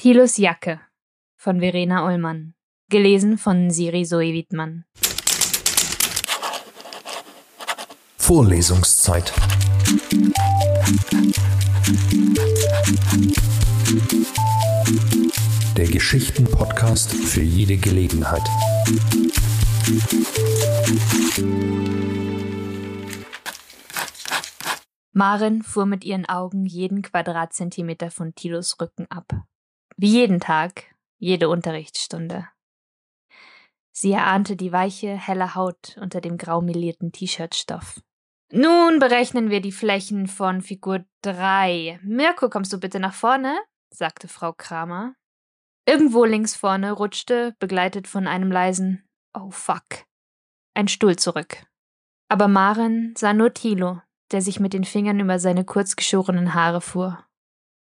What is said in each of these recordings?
Thilos Jacke von Verena Ullmann. Gelesen von Siri Zoe Wiedmann. Vorlesungszeit. Der Geschichten-Podcast für jede Gelegenheit. Maren fuhr mit ihren Augen jeden Quadratzentimeter von Thilos Rücken ab. Wie jeden Tag, jede Unterrichtsstunde. Sie erahnte die weiche, helle Haut unter dem graumelierten T-Shirt-Stoff. Nun berechnen wir die Flächen von Figur 3. Mirko, kommst du bitte nach vorne? sagte Frau Kramer. Irgendwo links vorne rutschte, begleitet von einem leisen Oh fuck, ein Stuhl zurück. Aber Maren sah nur Thilo, der sich mit den Fingern über seine kurzgeschorenen Haare fuhr.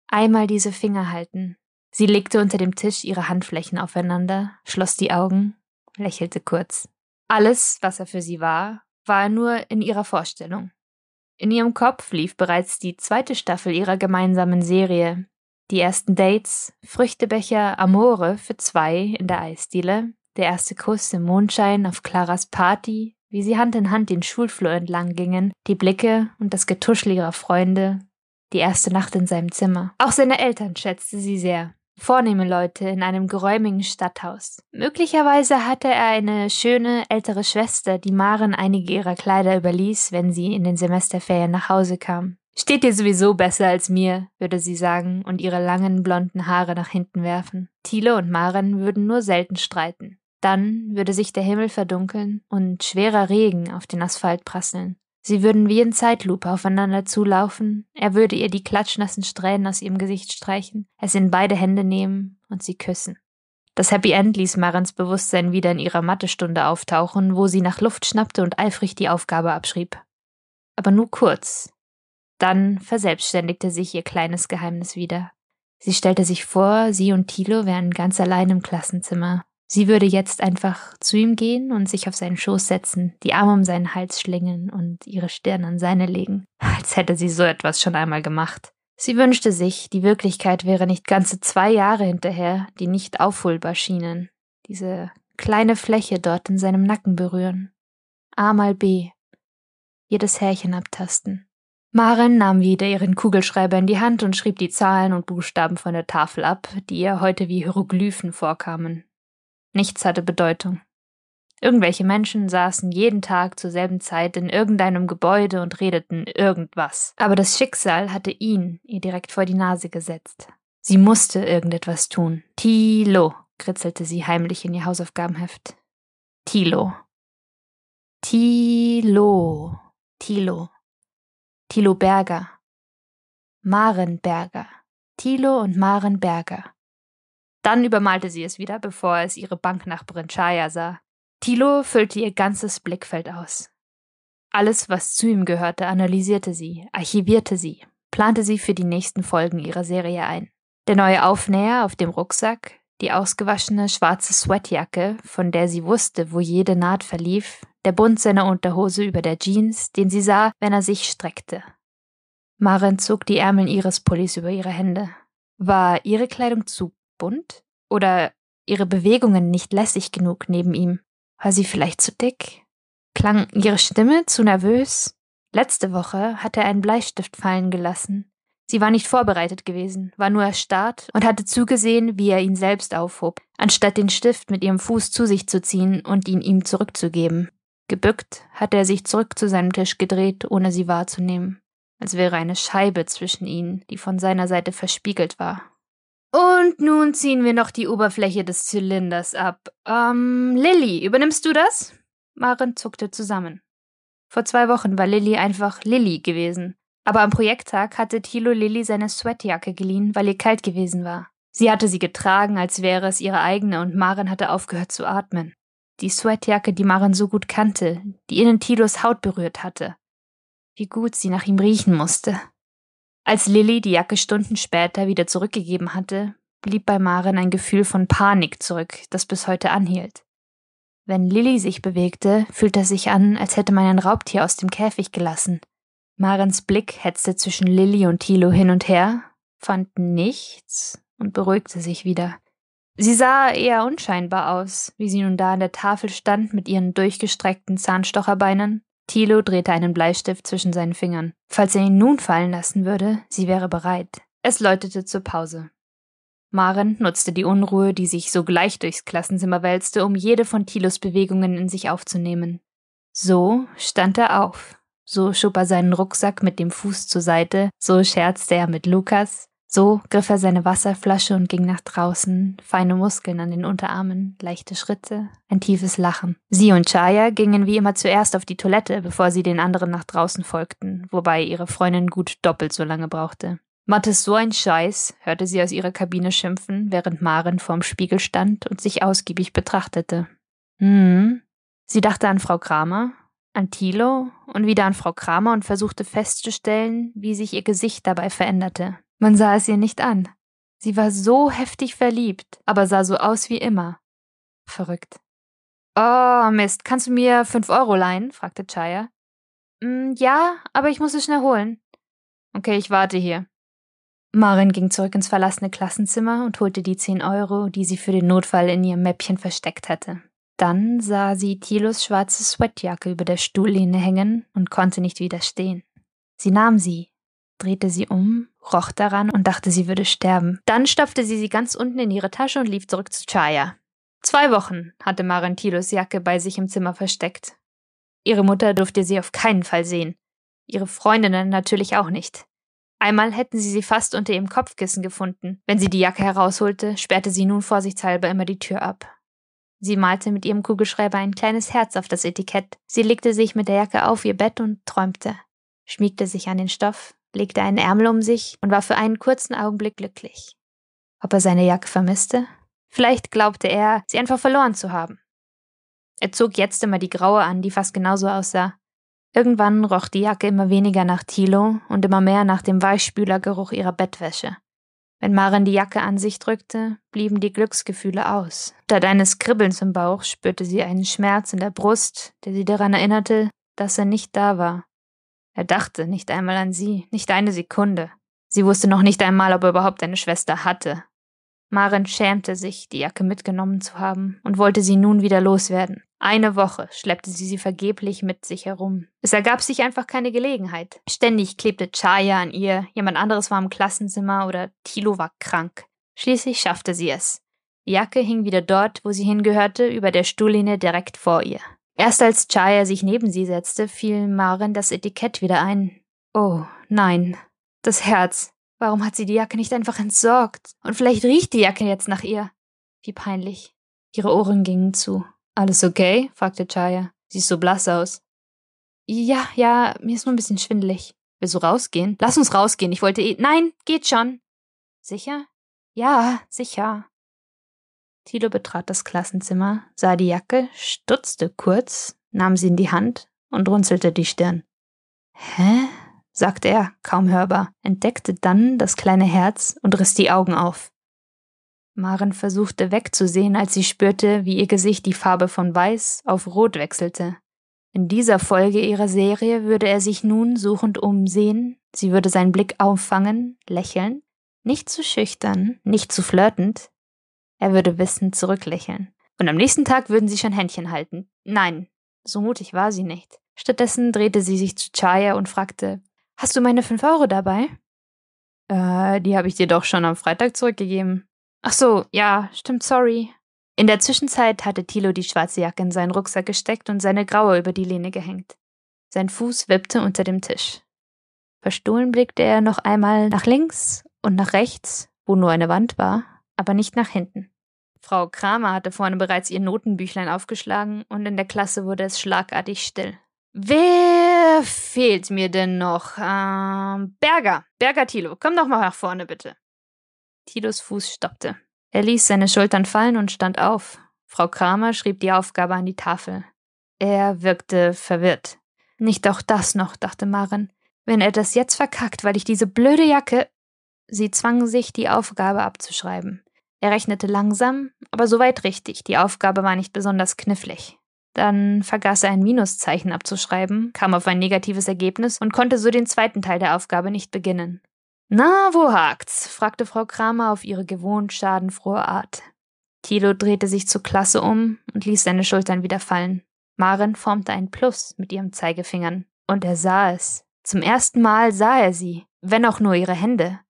Einmal diese Finger halten. Sie legte unter dem Tisch ihre Handflächen aufeinander, schloss die Augen, lächelte kurz. Alles, was er für sie war, war er nur in ihrer Vorstellung. In ihrem Kopf lief bereits die zweite Staffel ihrer gemeinsamen Serie. Die ersten Dates, Früchtebecher, Amore für zwei in der Eisdiele, der erste Kuss im Mondschein auf Claras Party, wie sie Hand in Hand den Schulflur entlang gingen, die Blicke und das Getuschel ihrer Freunde, die erste Nacht in seinem Zimmer. Auch seine Eltern schätzte sie sehr. Vornehme Leute in einem geräumigen Stadthaus. Möglicherweise hatte er eine schöne ältere Schwester, die Maren einige ihrer Kleider überließ, wenn sie in den Semesterferien nach Hause kam. Steht dir sowieso besser als mir, würde sie sagen und ihre langen blonden Haare nach hinten werfen. Thiele und Maren würden nur selten streiten. Dann würde sich der Himmel verdunkeln und schwerer Regen auf den Asphalt prasseln. Sie würden wie in Zeitlupe aufeinander zulaufen, er würde ihr die klatschnassen Strähnen aus ihrem Gesicht streichen, es in beide Hände nehmen und sie küssen. Das Happy End ließ Marens Bewusstsein wieder in ihrer Mathestunde auftauchen, wo sie nach Luft schnappte und eifrig die Aufgabe abschrieb. Aber nur kurz. Dann verselbstständigte sich ihr kleines Geheimnis wieder. Sie stellte sich vor, sie und Thilo wären ganz allein im Klassenzimmer, Sie würde jetzt einfach zu ihm gehen und sich auf seinen Schoß setzen, die Arme um seinen Hals schlingen und ihre Stirn an seine legen, als hätte sie so etwas schon einmal gemacht. Sie wünschte sich, die Wirklichkeit wäre nicht ganze zwei Jahre hinterher, die nicht aufholbar schienen. Diese kleine Fläche dort in seinem Nacken berühren. A mal B. Jedes Härchen abtasten. Maren nahm wieder ihren Kugelschreiber in die Hand und schrieb die Zahlen und Buchstaben von der Tafel ab, die ihr heute wie Hieroglyphen vorkamen. Nichts hatte Bedeutung. Irgendwelche Menschen saßen jeden Tag zur selben Zeit in irgendeinem Gebäude und redeten irgendwas. Aber das Schicksal hatte ihn ihr direkt vor die Nase gesetzt. Sie musste irgendetwas tun. Tilo, kritzelte sie heimlich in ihr Hausaufgabenheft. Tilo. Tilo. Tilo. Tilo Berger. Maren Berger. Tilo und Maren Berger. Dann übermalte sie es wieder, bevor es ihre Banknachbarin Chaya sah. Tilo füllte ihr ganzes Blickfeld aus. Alles, was zu ihm gehörte, analysierte sie, archivierte sie, plante sie für die nächsten Folgen ihrer Serie ein. Der neue Aufnäher auf dem Rucksack, die ausgewaschene schwarze Sweatjacke, von der sie wusste, wo jede Naht verlief, der Bund seiner Unterhose über der Jeans, den sie sah, wenn er sich streckte. Maren zog die Ärmel ihres Pullis über ihre Hände. War ihre Kleidung zu bunt? Oder ihre Bewegungen nicht lässig genug neben ihm? War sie vielleicht zu dick? Klang ihre Stimme zu nervös? Letzte Woche hatte er einen Bleistift fallen gelassen. Sie war nicht vorbereitet gewesen, war nur erstarrt und hatte zugesehen, wie er ihn selbst aufhob, anstatt den Stift mit ihrem Fuß zu sich zu ziehen und ihn ihm zurückzugeben. Gebückt hatte er sich zurück zu seinem Tisch gedreht, ohne sie wahrzunehmen, als wäre eine Scheibe zwischen ihnen, die von seiner Seite verspiegelt war. Und nun ziehen wir noch die Oberfläche des Zylinders ab. Ähm, Lilly, übernimmst du das? Maren zuckte zusammen. Vor zwei Wochen war Lilly einfach Lilly gewesen. Aber am Projekttag hatte Thilo Lilly seine Sweatjacke geliehen, weil ihr kalt gewesen war. Sie hatte sie getragen, als wäre es ihre eigene, und Maren hatte aufgehört zu atmen. Die Sweatjacke, die Maren so gut kannte, die innen Thilos Haut berührt hatte. Wie gut sie nach ihm riechen musste. Als Lilly die Jacke Stunden später wieder zurückgegeben hatte, blieb bei Maren ein Gefühl von Panik zurück, das bis heute anhielt. Wenn Lilly sich bewegte, fühlte es sich an, als hätte man ein Raubtier aus dem Käfig gelassen. Marens Blick hetzte zwischen Lilly und Thilo hin und her, fand nichts und beruhigte sich wieder. Sie sah eher unscheinbar aus, wie sie nun da an der Tafel stand mit ihren durchgestreckten Zahnstocherbeinen. Thilo drehte einen Bleistift zwischen seinen Fingern. Falls er ihn nun fallen lassen würde, sie wäre bereit. Es läutete zur Pause. Maren nutzte die Unruhe, die sich sogleich durchs Klassenzimmer wälzte, um jede von Thilos Bewegungen in sich aufzunehmen. So stand er auf, so schob er seinen Rucksack mit dem Fuß zur Seite, so scherzte er mit Lukas, so griff er seine Wasserflasche und ging nach draußen, feine Muskeln an den Unterarmen, leichte Schritte, ein tiefes Lachen. Sie und Chaya gingen wie immer zuerst auf die Toilette, bevor sie den anderen nach draußen folgten, wobei ihre Freundin gut doppelt so lange brauchte. Mattes so ein Scheiß, hörte sie aus ihrer Kabine schimpfen, während Maren vorm Spiegel stand und sich ausgiebig betrachtete. Hm. Sie dachte an Frau Kramer, an Thilo und wieder an Frau Kramer und versuchte festzustellen, wie sich ihr Gesicht dabei veränderte. Man sah es ihr nicht an. Sie war so heftig verliebt, aber sah so aus wie immer. Verrückt. Oh, Mist, kannst du mir fünf Euro leihen? fragte Chaya. Mm, ja, aber ich muss es schnell holen. Okay, ich warte hier. Marin ging zurück ins verlassene Klassenzimmer und holte die zehn Euro, die sie für den Notfall in ihrem Mäppchen versteckt hatte. Dann sah sie Thilos schwarze Sweatjacke über der Stuhllehne hängen und konnte nicht widerstehen. Sie nahm sie, drehte sie um, roch daran und dachte, sie würde sterben. Dann stopfte sie sie ganz unten in ihre Tasche und lief zurück zu Chaya. Zwei Wochen hatte Maren Tilos Jacke bei sich im Zimmer versteckt. Ihre Mutter durfte sie auf keinen Fall sehen. Ihre Freundinnen natürlich auch nicht. Einmal hätten sie sie fast unter ihrem Kopfkissen gefunden. Wenn sie die Jacke herausholte, sperrte sie nun vorsichtshalber immer die Tür ab. Sie malte mit ihrem Kugelschreiber ein kleines Herz auf das Etikett. Sie legte sich mit der Jacke auf ihr Bett und träumte, schmiegte sich an den Stoff, legte einen Ärmel um sich und war für einen kurzen Augenblick glücklich. Ob er seine Jacke vermisste? Vielleicht glaubte er, sie einfach verloren zu haben. Er zog jetzt immer die graue an, die fast genauso aussah. Irgendwann roch die Jacke immer weniger nach Thilo und immer mehr nach dem Weichspülergeruch ihrer Bettwäsche. Wenn Maren die Jacke an sich drückte, blieben die Glücksgefühle aus. Statt eines Kribbelns im Bauch spürte sie einen Schmerz in der Brust, der sie daran erinnerte, dass er nicht da war. Er dachte nicht einmal an sie, nicht eine Sekunde. Sie wusste noch nicht einmal, ob er überhaupt eine Schwester hatte. Maren schämte sich, die Jacke mitgenommen zu haben und wollte sie nun wieder loswerden. Eine Woche schleppte sie sie vergeblich mit sich herum. Es ergab sich einfach keine Gelegenheit. Ständig klebte Chaya an ihr, jemand anderes war im Klassenzimmer oder Tilo war krank. Schließlich schaffte sie es. Die Jacke hing wieder dort, wo sie hingehörte, über der Stuhllehne direkt vor ihr. Erst als Chaya sich neben sie setzte, fiel Maren das Etikett wieder ein. Oh, nein. Das Herz. Warum hat sie die Jacke nicht einfach entsorgt? Und vielleicht riecht die Jacke jetzt nach ihr. Wie peinlich. Ihre Ohren gingen zu. Alles okay? fragte Chaya. Siehst so blass aus. Ja, ja, mir ist nur ein bisschen schwindelig. Willst du rausgehen? Lass uns rausgehen. Ich wollte eh. Nein, geht schon. Sicher? Ja, sicher. Tilo betrat das Klassenzimmer, sah die Jacke, stutzte kurz, nahm sie in die Hand und runzelte die Stirn. Hä? sagte er, kaum hörbar, entdeckte dann das kleine Herz und riss die Augen auf. Maren versuchte wegzusehen, als sie spürte, wie ihr Gesicht die Farbe von Weiß auf Rot wechselte. In dieser Folge ihrer Serie würde er sich nun suchend umsehen, sie würde seinen Blick auffangen, lächeln, nicht zu schüchtern, nicht zu flirtend, er würde wissend zurücklächeln. Und am nächsten Tag würden sie schon Händchen halten. Nein, so mutig war sie nicht. Stattdessen drehte sie sich zu Chaya und fragte, Hast du meine fünf Euro dabei? Äh, die habe ich dir doch schon am Freitag zurückgegeben. Ach so, ja, stimmt, sorry. In der Zwischenzeit hatte Thilo die schwarze Jacke in seinen Rucksack gesteckt und seine graue über die Lehne gehängt. Sein Fuß wippte unter dem Tisch. Verstohlen blickte er noch einmal nach links und nach rechts, wo nur eine Wand war, aber nicht nach hinten. Frau Kramer hatte vorne bereits ihr Notenbüchlein aufgeschlagen und in der Klasse wurde es schlagartig still. Wer fehlt mir denn noch? Ähm, Berger. Berger Tilo, komm doch mal nach vorne, bitte. Tilos Fuß stoppte. Er ließ seine Schultern fallen und stand auf. Frau Kramer schrieb die Aufgabe an die Tafel. Er wirkte verwirrt. Nicht auch das noch, dachte Maren. Wenn er das jetzt verkackt, weil ich diese blöde Jacke. Sie zwang sich, die Aufgabe abzuschreiben. Er rechnete langsam, aber soweit richtig. Die Aufgabe war nicht besonders knifflig. Dann vergaß er ein Minuszeichen abzuschreiben, kam auf ein negatives Ergebnis und konnte so den zweiten Teil der Aufgabe nicht beginnen. Na, wo hakt's? fragte Frau Kramer auf ihre gewohnt schadenfrohe Art. Thilo drehte sich zur Klasse um und ließ seine Schultern wieder fallen. Maren formte ein Plus mit ihrem Zeigefingern. Und er sah es. Zum ersten Mal sah er sie, wenn auch nur ihre Hände.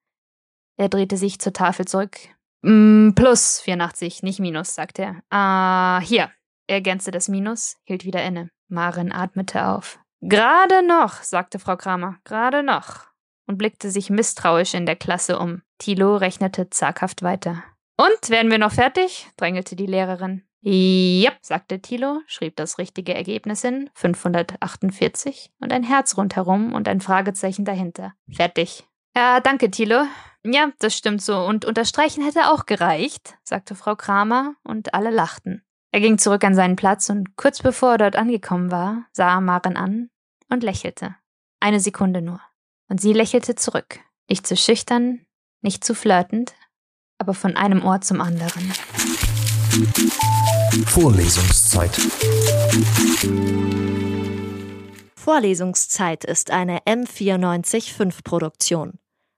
Er drehte sich zur Tafel zurück. Mm, plus 84, nicht Minus, sagte er. Ah, hier. Er ergänzte das Minus, hielt wieder inne. Maren atmete auf. Gerade noch, sagte Frau Kramer, gerade noch. Und blickte sich misstrauisch in der Klasse um. Thilo rechnete zaghaft weiter. Und, werden wir noch fertig? drängelte die Lehrerin. Jep, sagte Thilo, schrieb das richtige Ergebnis hin, 548, und ein Herz rundherum und ein Fragezeichen dahinter. Fertig. Ja, danke, Thilo. Ja, das stimmt so. Und unterstreichen hätte auch gereicht, sagte Frau Kramer, und alle lachten. Er ging zurück an seinen Platz und kurz bevor er dort angekommen war, sah er Maren an und lächelte. Eine Sekunde nur. Und sie lächelte zurück. Nicht zu schüchtern, nicht zu flirtend, aber von einem Ohr zum anderen. Vorlesungszeit. Vorlesungszeit ist eine M945 Produktion.